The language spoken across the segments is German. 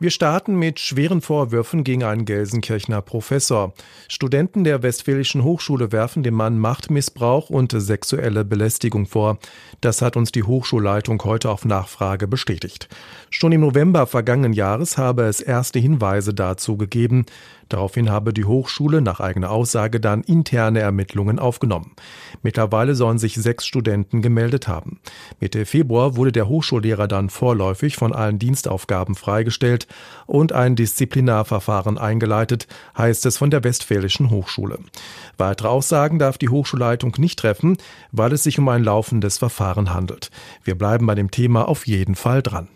Wir starten mit schweren Vorwürfen gegen einen Gelsenkirchener Professor. Studenten der Westfälischen Hochschule werfen dem Mann Machtmissbrauch und sexuelle Belästigung vor. Das hat uns die Hochschulleitung heute auf Nachfrage bestätigt. Schon im November vergangenen Jahres habe es erste Hinweise dazu gegeben. Daraufhin habe die Hochschule nach eigener Aussage dann interne Ermittlungen aufgenommen. Mittlerweile sollen sich sechs Studenten gemeldet haben. Mitte Februar wurde der Hochschullehrer dann vorläufig von allen Dienstaufgaben freigestellt und ein Disziplinarverfahren eingeleitet, heißt es von der Westfälischen Hochschule. Weitere Aussagen darf die Hochschulleitung nicht treffen, weil es sich um ein laufendes Verfahren handelt. Wir bleiben bei dem Thema auf jeden Fall dran.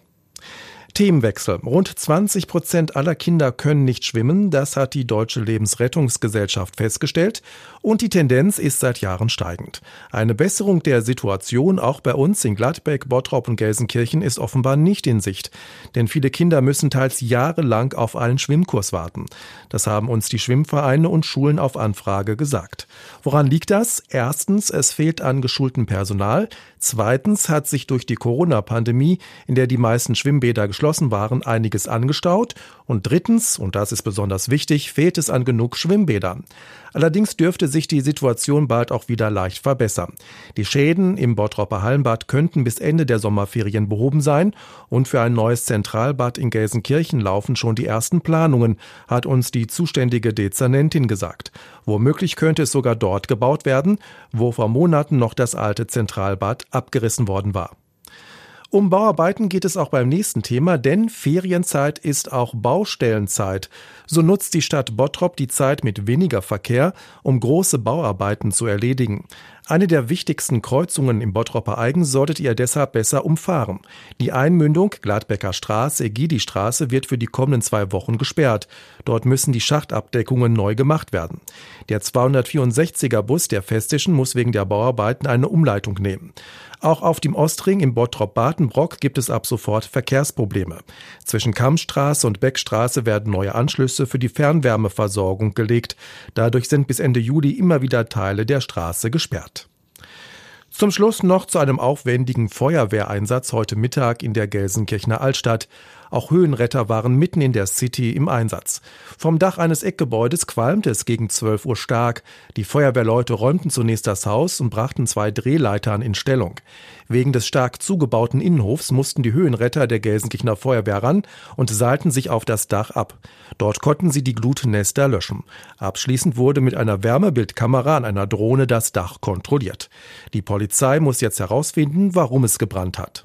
Themenwechsel. Rund 20 Prozent aller Kinder können nicht schwimmen. Das hat die Deutsche Lebensrettungsgesellschaft festgestellt. Und die Tendenz ist seit Jahren steigend. Eine Besserung der Situation auch bei uns in Gladbeck, Bottrop und Gelsenkirchen ist offenbar nicht in Sicht. Denn viele Kinder müssen teils jahrelang auf einen Schwimmkurs warten. Das haben uns die Schwimmvereine und Schulen auf Anfrage gesagt. Woran liegt das? Erstens, es fehlt an geschultem Personal. Zweitens hat sich durch die Corona-Pandemie, in der die meisten Schwimmbäder geschlossen waren, einiges angestaut. Und drittens, und das ist besonders wichtig, fehlt es an genug Schwimmbädern. Allerdings dürfte sich die Situation bald auch wieder leicht verbessern. Die Schäden im Bottropper Hallenbad könnten bis Ende der Sommerferien behoben sein und für ein neues Zentralbad in Gelsenkirchen laufen schon die ersten Planungen, hat uns die zuständige Dezernentin gesagt. Womöglich könnte es sogar dort gebaut werden, wo vor Monaten noch das alte Zentralbad abgerissen worden war. Um Bauarbeiten geht es auch beim nächsten Thema, denn Ferienzeit ist auch Baustellenzeit. So nutzt die Stadt Bottrop die Zeit mit weniger Verkehr, um große Bauarbeiten zu erledigen. Eine der wichtigsten Kreuzungen im Bottropper Eigen solltet ihr deshalb besser umfahren. Die Einmündung Gladbecker Straße, Egidi Straße wird für die kommenden zwei Wochen gesperrt. Dort müssen die Schachtabdeckungen neu gemacht werden. Der 264er Bus der Festischen muss wegen der Bauarbeiten eine Umleitung nehmen. Auch auf dem Ostring im Bottrop-Badenbrock gibt es ab sofort Verkehrsprobleme. Zwischen Kammstraße und Beckstraße werden neue Anschlüsse für die Fernwärmeversorgung gelegt. Dadurch sind bis Ende Juli immer wieder Teile der Straße gesperrt. Zum Schluss noch zu einem aufwendigen Feuerwehreinsatz heute Mittag in der Gelsenkirchener Altstadt. Auch Höhenretter waren mitten in der City im Einsatz. Vom Dach eines Eckgebäudes qualmte es gegen 12 Uhr stark. Die Feuerwehrleute räumten zunächst das Haus und brachten zwei Drehleitern in Stellung. Wegen des stark zugebauten Innenhofs mussten die Höhenretter der Gelsenkirchener Feuerwehr ran und seilten sich auf das Dach ab. Dort konnten sie die Glutnester löschen. Abschließend wurde mit einer Wärmebildkamera an einer Drohne das Dach kontrolliert. Die Polizei muss jetzt herausfinden, warum es gebrannt hat.